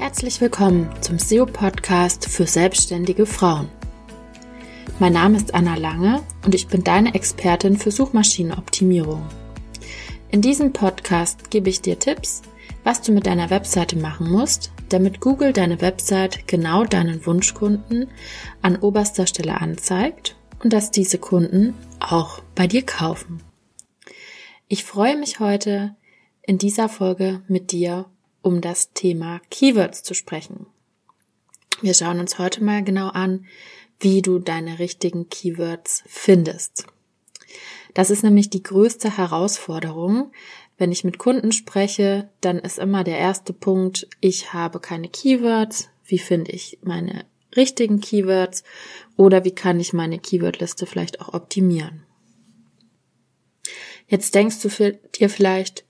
Herzlich willkommen zum SEO-Podcast für selbstständige Frauen. Mein Name ist Anna Lange und ich bin deine Expertin für Suchmaschinenoptimierung. In diesem Podcast gebe ich dir Tipps, was du mit deiner Webseite machen musst, damit Google deine Website genau deinen Wunschkunden an oberster Stelle anzeigt und dass diese Kunden auch bei dir kaufen. Ich freue mich heute in dieser Folge mit dir um das Thema Keywords zu sprechen. Wir schauen uns heute mal genau an, wie du deine richtigen Keywords findest. Das ist nämlich die größte Herausforderung. Wenn ich mit Kunden spreche, dann ist immer der erste Punkt, ich habe keine Keywords. Wie finde ich meine richtigen Keywords? Oder wie kann ich meine Keywordliste vielleicht auch optimieren? Jetzt denkst du dir vielleicht,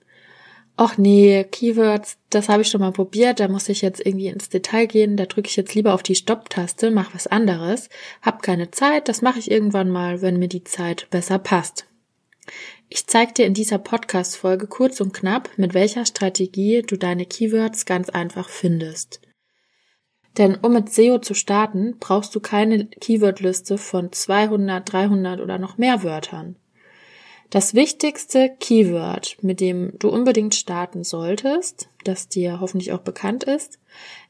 ach nee, Keywords, das habe ich schon mal probiert, da muss ich jetzt irgendwie ins Detail gehen, da drücke ich jetzt lieber auf die Stopp-Taste, mach was anderes, hab keine Zeit, das mache ich irgendwann mal, wenn mir die Zeit besser passt. Ich zeige dir in dieser Podcast-Folge kurz und knapp, mit welcher Strategie du deine Keywords ganz einfach findest. Denn um mit SEO zu starten, brauchst du keine Keywordliste von 200, 300 oder noch mehr Wörtern. Das wichtigste Keyword, mit dem du unbedingt starten solltest, das dir hoffentlich auch bekannt ist,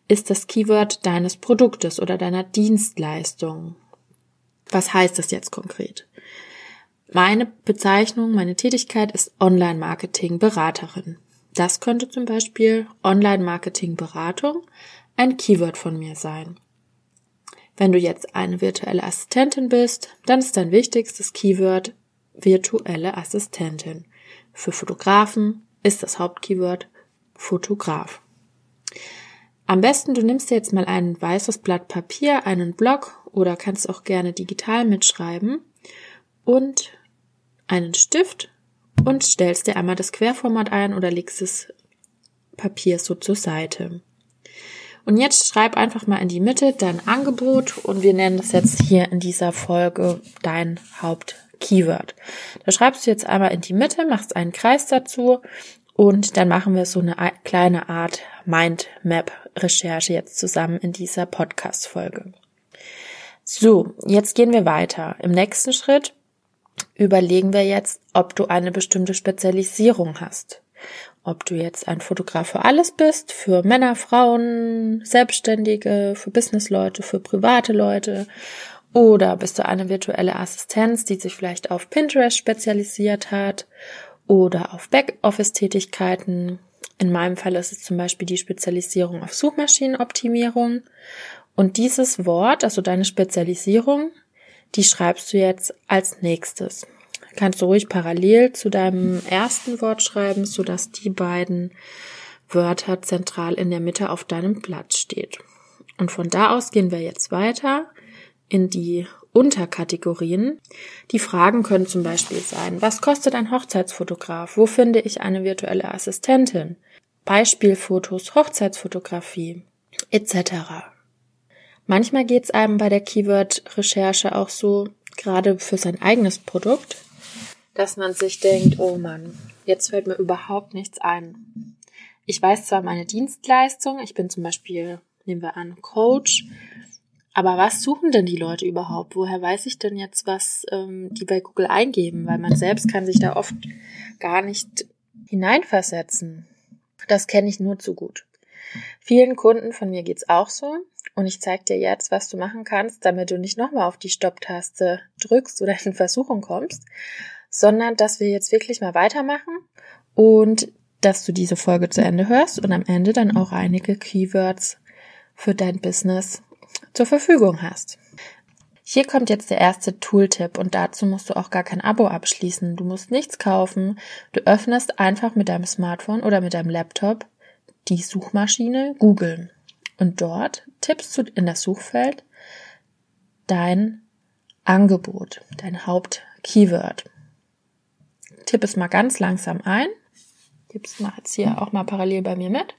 ist das Keyword deines Produktes oder deiner Dienstleistung. Was heißt das jetzt konkret? Meine Bezeichnung, meine Tätigkeit ist Online-Marketing-Beraterin. Das könnte zum Beispiel Online-Marketing-Beratung ein Keyword von mir sein. Wenn du jetzt eine virtuelle Assistentin bist, dann ist dein wichtigstes Keyword virtuelle Assistentin. Für Fotografen ist das Hauptkeyword Fotograf. Am besten du nimmst dir jetzt mal ein weißes Blatt Papier, einen Block oder kannst auch gerne digital mitschreiben und einen Stift und stellst dir einmal das Querformat ein oder legst das Papier so zur Seite. Und jetzt schreib einfach mal in die Mitte dein Angebot und wir nennen das jetzt hier in dieser Folge dein Haupt Keyword. Da schreibst du jetzt einmal in die Mitte, machst einen Kreis dazu und dann machen wir so eine kleine Art Mindmap-Recherche jetzt zusammen in dieser Podcast-Folge. So, jetzt gehen wir weiter. Im nächsten Schritt überlegen wir jetzt, ob du eine bestimmte Spezialisierung hast. Ob du jetzt ein Fotograf für alles bist, für Männer, Frauen, Selbstständige, für Businessleute, für private Leute oder bist du eine virtuelle Assistenz, die sich vielleicht auf Pinterest spezialisiert hat oder auf Backoffice-Tätigkeiten? In meinem Fall ist es zum Beispiel die Spezialisierung auf Suchmaschinenoptimierung. Und dieses Wort, also deine Spezialisierung, die schreibst du jetzt als nächstes. Kannst du ruhig parallel zu deinem ersten Wort schreiben, sodass die beiden Wörter zentral in der Mitte auf deinem Blatt steht. Und von da aus gehen wir jetzt weiter in die Unterkategorien. Die Fragen können zum Beispiel sein, was kostet ein Hochzeitsfotograf? Wo finde ich eine virtuelle Assistentin? Beispielfotos, Hochzeitsfotografie etc. Manchmal geht es einem bei der Keyword-Recherche auch so, gerade für sein eigenes Produkt, dass man sich denkt, oh Mann, jetzt fällt mir überhaupt nichts ein. Ich weiß zwar meine Dienstleistung, ich bin zum Beispiel, nehmen wir an, Coach, aber was suchen denn die Leute überhaupt? Woher weiß ich denn jetzt, was ähm, die bei Google eingeben? Weil man selbst kann sich da oft gar nicht hineinversetzen. Das kenne ich nur zu gut. Vielen Kunden von mir geht's auch so. Und ich zeige dir jetzt, was du machen kannst, damit du nicht nochmal auf die Stopptaste drückst oder in Versuchung kommst, sondern dass wir jetzt wirklich mal weitermachen und dass du diese Folge zu Ende hörst und am Ende dann auch einige Keywords für dein Business zur Verfügung hast. Hier kommt jetzt der erste Tooltip und dazu musst du auch gar kein Abo abschließen. Du musst nichts kaufen. Du öffnest einfach mit deinem Smartphone oder mit deinem Laptop die Suchmaschine Google und dort tippst du in das Suchfeld dein Angebot, dein Hauptkeyword. Tipp es mal ganz langsam ein. Tipp's mal jetzt hier auch mal parallel bei mir mit.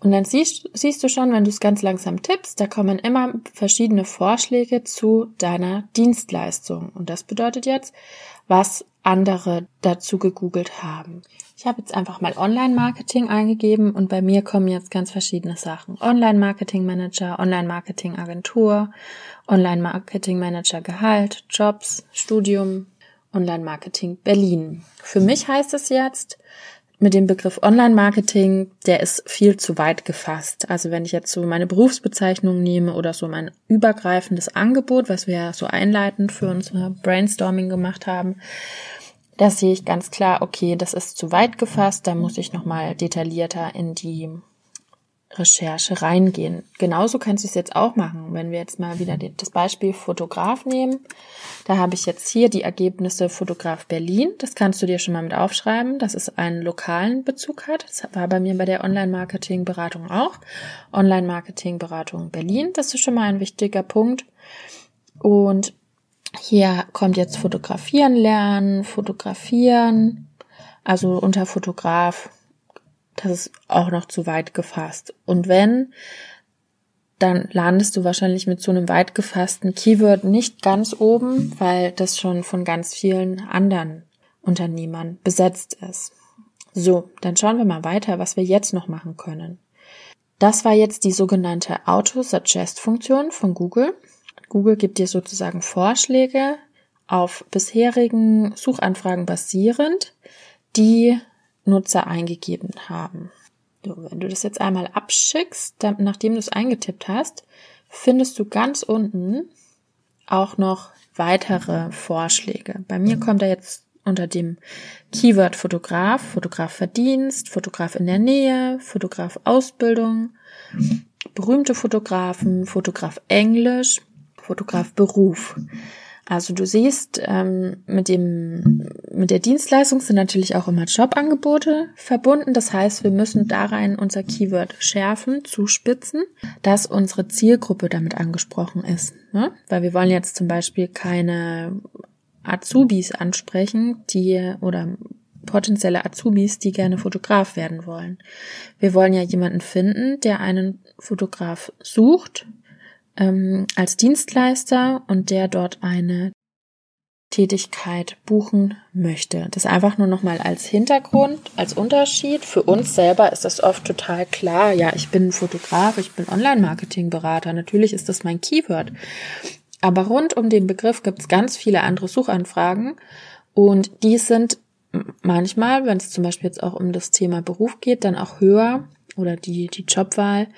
Und dann siehst, siehst du schon, wenn du es ganz langsam tippst, da kommen immer verschiedene Vorschläge zu deiner Dienstleistung. Und das bedeutet jetzt, was andere dazu gegoogelt haben. Ich habe jetzt einfach mal Online-Marketing eingegeben und bei mir kommen jetzt ganz verschiedene Sachen. Online-Marketing-Manager, Online-Marketing-Agentur, Online-Marketing-Manager Gehalt, Jobs, Studium, Online-Marketing Berlin. Für mich heißt es jetzt, mit dem Begriff Online-Marketing, der ist viel zu weit gefasst. Also wenn ich jetzt so meine Berufsbezeichnung nehme oder so mein übergreifendes Angebot, was wir so einleitend für unser Brainstorming gemacht haben, da sehe ich ganz klar, okay, das ist zu weit gefasst, da muss ich nochmal detaillierter in die Recherche reingehen. Genauso kannst du es jetzt auch machen, wenn wir jetzt mal wieder das Beispiel Fotograf nehmen. Da habe ich jetzt hier die Ergebnisse Fotograf Berlin. Das kannst du dir schon mal mit aufschreiben, dass es einen lokalen Bezug hat. Das war bei mir bei der Online-Marketing-Beratung auch. Online-Marketing-Beratung Berlin, das ist schon mal ein wichtiger Punkt. Und hier kommt jetzt Fotografieren lernen, Fotografieren. Also unter Fotograf das ist auch noch zu weit gefasst. Und wenn, dann landest du wahrscheinlich mit so einem weit gefassten Keyword nicht ganz oben, weil das schon von ganz vielen anderen Unternehmern besetzt ist. So, dann schauen wir mal weiter, was wir jetzt noch machen können. Das war jetzt die sogenannte Auto-Suggest-Funktion von Google. Google gibt dir sozusagen Vorschläge auf bisherigen Suchanfragen basierend, die Nutzer eingegeben haben. So, wenn du das jetzt einmal abschickst, dann, nachdem du es eingetippt hast, findest du ganz unten auch noch weitere Vorschläge. Bei mir kommt da jetzt unter dem Keyword Fotograf, Fotograf Verdienst, Fotograf in der Nähe, Fotograf Ausbildung, berühmte Fotografen, Fotograf Englisch, Fotograf Beruf. Also du siehst, ähm, mit dem mit der Dienstleistung sind natürlich auch immer Jobangebote verbunden. Das heißt, wir müssen da rein unser Keyword schärfen, zuspitzen, dass unsere Zielgruppe damit angesprochen ist. Ne? Weil wir wollen jetzt zum Beispiel keine Azubis ansprechen, die oder potenzielle Azubis, die gerne Fotograf werden wollen. Wir wollen ja jemanden finden, der einen Fotograf sucht, ähm, als Dienstleister und der dort eine Tätigkeit buchen möchte. Das einfach nur nochmal als Hintergrund, als Unterschied. Für uns selber ist das oft total klar. Ja, ich bin Fotograf, ich bin Online-Marketing-Berater. Natürlich ist das mein Keyword. Aber rund um den Begriff gibt es ganz viele andere Suchanfragen und die sind manchmal, wenn es zum Beispiel jetzt auch um das Thema Beruf geht, dann auch höher oder die, die Jobwahl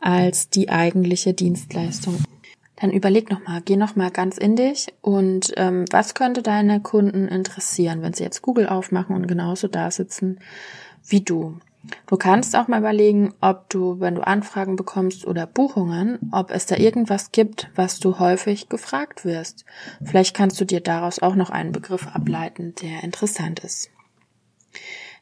als die eigentliche Dienstleistung. Dann überleg nochmal, geh nochmal ganz in dich und ähm, was könnte deine Kunden interessieren, wenn sie jetzt Google aufmachen und genauso da sitzen wie du. Du kannst auch mal überlegen, ob du, wenn du Anfragen bekommst oder Buchungen, ob es da irgendwas gibt, was du häufig gefragt wirst. Vielleicht kannst du dir daraus auch noch einen Begriff ableiten, der interessant ist.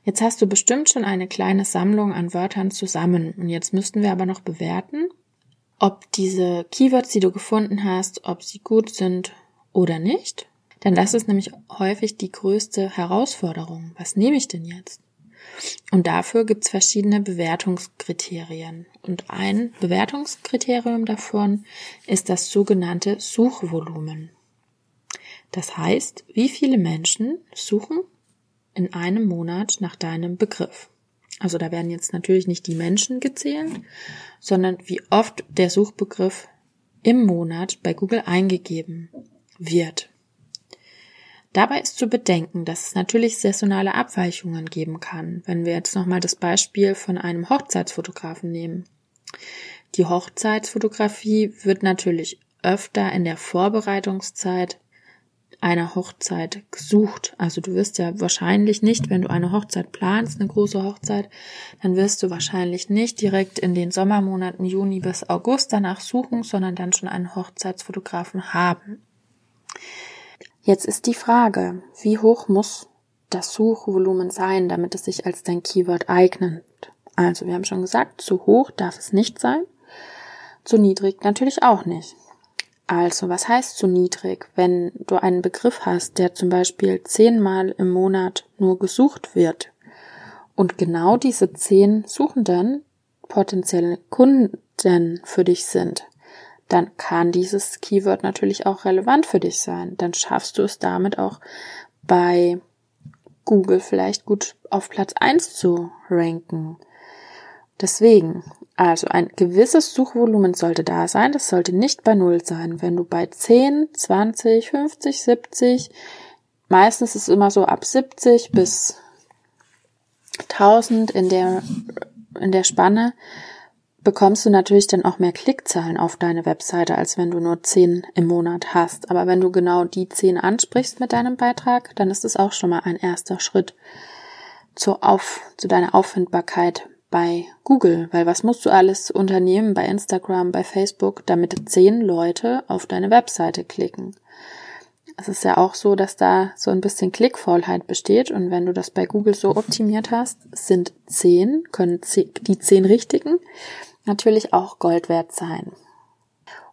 Jetzt hast du bestimmt schon eine kleine Sammlung an Wörtern zusammen und jetzt müssten wir aber noch bewerten, ob diese Keywords, die du gefunden hast, ob sie gut sind oder nicht. Denn das ist nämlich häufig die größte Herausforderung. Was nehme ich denn jetzt? Und dafür gibt es verschiedene Bewertungskriterien. Und ein Bewertungskriterium davon ist das sogenannte Suchvolumen. Das heißt, wie viele Menschen suchen in einem Monat nach deinem Begriff. Also da werden jetzt natürlich nicht die Menschen gezählt, sondern wie oft der Suchbegriff im Monat bei Google eingegeben wird. Dabei ist zu bedenken, dass es natürlich saisonale Abweichungen geben kann, wenn wir jetzt nochmal das Beispiel von einem Hochzeitsfotografen nehmen. Die Hochzeitsfotografie wird natürlich öfter in der Vorbereitungszeit einer Hochzeit gesucht. Also du wirst ja wahrscheinlich nicht, wenn du eine Hochzeit planst, eine große Hochzeit, dann wirst du wahrscheinlich nicht direkt in den Sommermonaten Juni bis August danach suchen, sondern dann schon einen Hochzeitsfotografen haben. Jetzt ist die Frage, wie hoch muss das Suchvolumen sein, damit es sich als dein Keyword eignet? Also wir haben schon gesagt, zu hoch darf es nicht sein, zu niedrig natürlich auch nicht. Also, was heißt zu niedrig? Wenn du einen Begriff hast, der zum Beispiel zehnmal im Monat nur gesucht wird und genau diese zehn Suchenden potenzielle Kunden für dich sind, dann kann dieses Keyword natürlich auch relevant für dich sein. Dann schaffst du es damit auch bei Google vielleicht gut auf Platz eins zu ranken. Deswegen, also ein gewisses Suchvolumen sollte da sein, das sollte nicht bei Null sein. Wenn du bei 10, 20, 50, 70, meistens ist es immer so ab 70 bis 1000 in der, in der Spanne, bekommst du natürlich dann auch mehr Klickzahlen auf deine Webseite, als wenn du nur 10 im Monat hast. Aber wenn du genau die 10 ansprichst mit deinem Beitrag, dann ist es auch schon mal ein erster Schritt zu, auf, zu deiner Auffindbarkeit bei Google, weil was musst du alles unternehmen bei Instagram, bei Facebook, damit zehn Leute auf deine Webseite klicken? Es ist ja auch so, dass da so ein bisschen Klickfaulheit besteht und wenn du das bei Google so optimiert hast, sind zehn, können die zehn richtigen natürlich auch Gold wert sein.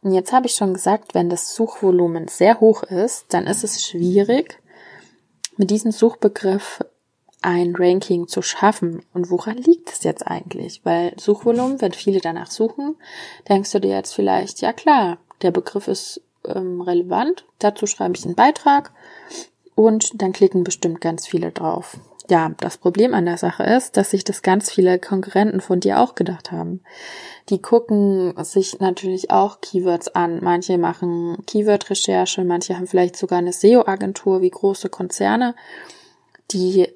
Und jetzt habe ich schon gesagt, wenn das Suchvolumen sehr hoch ist, dann ist es schwierig, mit diesem Suchbegriff ein Ranking zu schaffen. Und woran liegt es jetzt eigentlich? Weil Suchvolumen, wenn viele danach suchen, denkst du dir jetzt vielleicht, ja klar, der Begriff ist ähm, relevant, dazu schreibe ich einen Beitrag und dann klicken bestimmt ganz viele drauf. Ja, das Problem an der Sache ist, dass sich das ganz viele Konkurrenten von dir auch gedacht haben. Die gucken sich natürlich auch Keywords an. Manche machen Keyword-Recherche, manche haben vielleicht sogar eine SEO-Agentur wie große Konzerne, die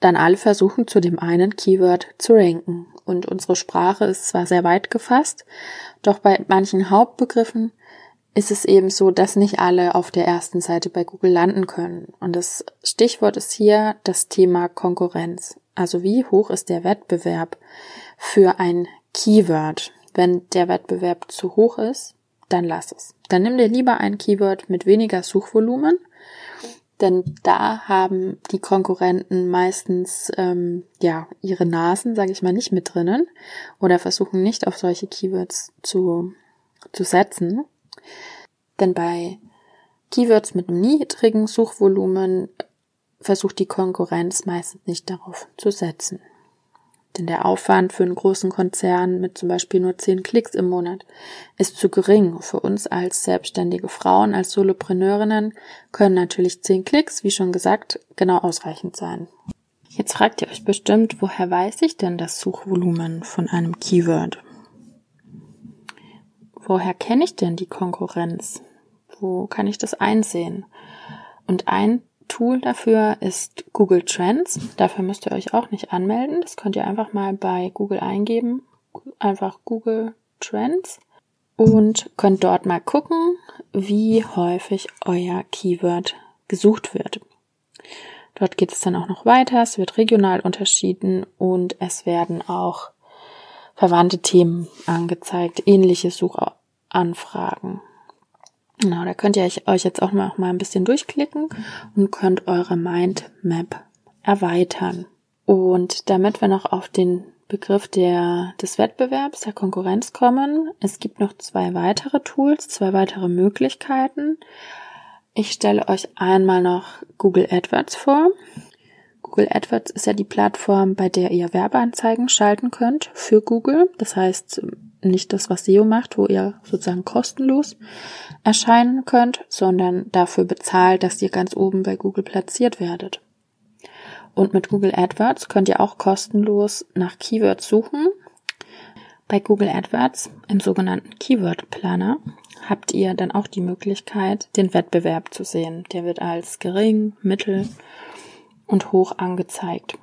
dann alle versuchen, zu dem einen Keyword zu ranken. Und unsere Sprache ist zwar sehr weit gefasst, doch bei manchen Hauptbegriffen ist es eben so, dass nicht alle auf der ersten Seite bei Google landen können. Und das Stichwort ist hier das Thema Konkurrenz. Also wie hoch ist der Wettbewerb für ein Keyword? Wenn der Wettbewerb zu hoch ist, dann lass es. Dann nimm dir lieber ein Keyword mit weniger Suchvolumen denn da haben die Konkurrenten meistens ähm, ja ihre Nasen, sage ich mal, nicht mit drinnen oder versuchen nicht auf solche Keywords zu, zu setzen. Denn bei Keywords mit einem niedrigen Suchvolumen versucht die Konkurrenz meistens nicht darauf zu setzen. Denn der Aufwand für einen großen Konzern mit zum Beispiel nur zehn Klicks im Monat ist zu gering. Für uns als selbstständige Frauen, als Solopreneurinnen können natürlich zehn Klicks, wie schon gesagt, genau ausreichend sein. Jetzt fragt ihr euch bestimmt, woher weiß ich denn das Suchvolumen von einem Keyword? Woher kenne ich denn die Konkurrenz? Wo kann ich das einsehen? Und ein Tool dafür ist Google Trends. Dafür müsst ihr euch auch nicht anmelden. Das könnt ihr einfach mal bei Google eingeben. Einfach Google Trends und könnt dort mal gucken, wie häufig euer Keyword gesucht wird. Dort geht es dann auch noch weiter. Es wird regional unterschieden und es werden auch verwandte Themen angezeigt, ähnliche Suchanfragen. Genau, da könnt ihr euch jetzt auch mal, ein bisschen durchklicken und könnt eure Mindmap erweitern. Und damit wir noch auf den Begriff der, des Wettbewerbs, der Konkurrenz kommen, es gibt noch zwei weitere Tools, zwei weitere Möglichkeiten. Ich stelle euch einmal noch Google AdWords vor. Google AdWords ist ja die Plattform, bei der ihr Werbeanzeigen schalten könnt für Google. Das heißt, nicht das, was SEO macht, wo ihr sozusagen kostenlos erscheinen könnt, sondern dafür bezahlt, dass ihr ganz oben bei Google platziert werdet. Und mit Google AdWords könnt ihr auch kostenlos nach Keywords suchen. Bei Google AdWords im sogenannten Keyword Planner habt ihr dann auch die Möglichkeit, den Wettbewerb zu sehen. Der wird als gering, mittel und hoch angezeigt.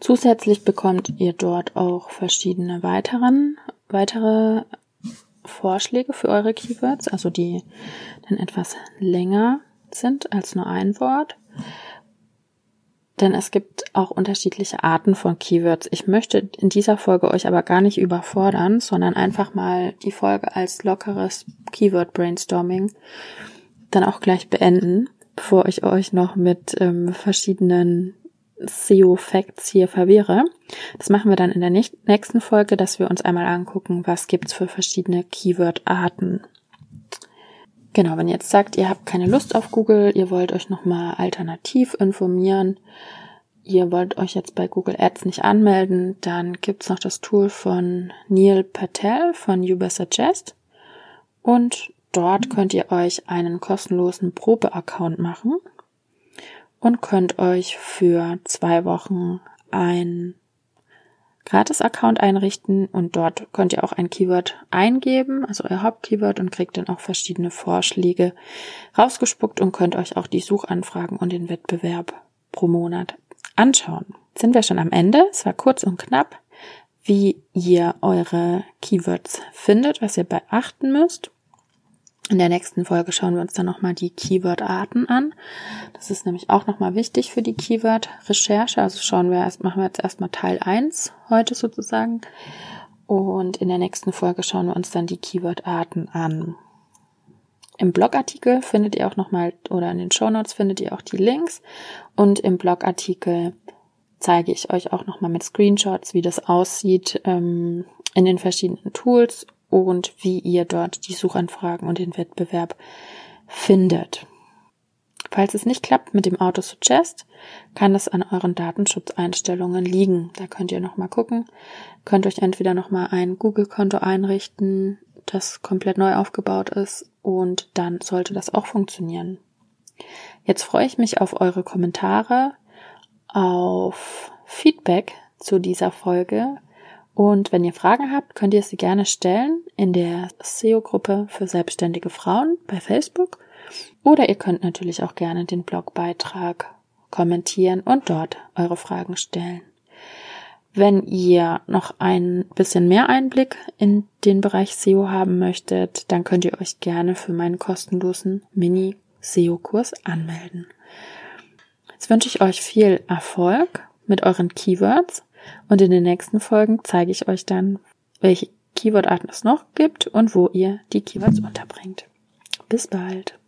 Zusätzlich bekommt ihr dort auch verschiedene weiteren, weitere Vorschläge für eure Keywords, also die dann etwas länger sind als nur ein Wort. Denn es gibt auch unterschiedliche Arten von Keywords. Ich möchte in dieser Folge euch aber gar nicht überfordern, sondern einfach mal die Folge als lockeres Keyword Brainstorming dann auch gleich beenden, bevor ich euch noch mit ähm, verschiedenen SEO-Facts hier verwirre. Das machen wir dann in der nächsten Folge, dass wir uns einmal angucken, was gibt's für verschiedene Keyword-Arten. Genau, wenn ihr jetzt sagt, ihr habt keine Lust auf Google, ihr wollt euch nochmal alternativ informieren, ihr wollt euch jetzt bei Google Ads nicht anmelden, dann gibt's noch das Tool von Neil Patel von Ubersuggest und dort könnt ihr euch einen kostenlosen Probeaccount machen und könnt euch für zwei Wochen ein Gratis-Account einrichten und dort könnt ihr auch ein Keyword eingeben, also euer Hauptkeyword und kriegt dann auch verschiedene Vorschläge rausgespuckt und könnt euch auch die Suchanfragen und den Wettbewerb pro Monat anschauen. Sind wir schon am Ende. Es war kurz und knapp, wie ihr eure Keywords findet, was ihr beachten müsst. In der nächsten Folge schauen wir uns dann nochmal die Keyword-Arten an. Das ist nämlich auch nochmal wichtig für die Keyword-Recherche. Also schauen wir erst, machen wir jetzt erstmal Teil 1 heute sozusagen. Und in der nächsten Folge schauen wir uns dann die Keyword-Arten an. Im Blogartikel findet ihr auch nochmal, oder in den Show Notes findet ihr auch die Links. Und im Blogartikel zeige ich euch auch nochmal mit Screenshots, wie das aussieht ähm, in den verschiedenen Tools und wie ihr dort die Suchanfragen und den Wettbewerb findet. Falls es nicht klappt mit dem Autosuggest, kann es an euren Datenschutzeinstellungen liegen. Da könnt ihr nochmal gucken. Könnt euch entweder nochmal ein Google-Konto einrichten, das komplett neu aufgebaut ist und dann sollte das auch funktionieren. Jetzt freue ich mich auf eure Kommentare, auf Feedback zu dieser Folge und wenn ihr Fragen habt, könnt ihr sie gerne stellen in der SEO-Gruppe für selbstständige Frauen bei Facebook. Oder ihr könnt natürlich auch gerne den Blogbeitrag kommentieren und dort eure Fragen stellen. Wenn ihr noch ein bisschen mehr Einblick in den Bereich SEO haben möchtet, dann könnt ihr euch gerne für meinen kostenlosen Mini-SEO-Kurs anmelden. Jetzt wünsche ich euch viel Erfolg mit euren Keywords und in den nächsten Folgen zeige ich euch dann, welche Keyword-Arten es noch gibt und wo ihr die Keywords unterbringt. Bis bald.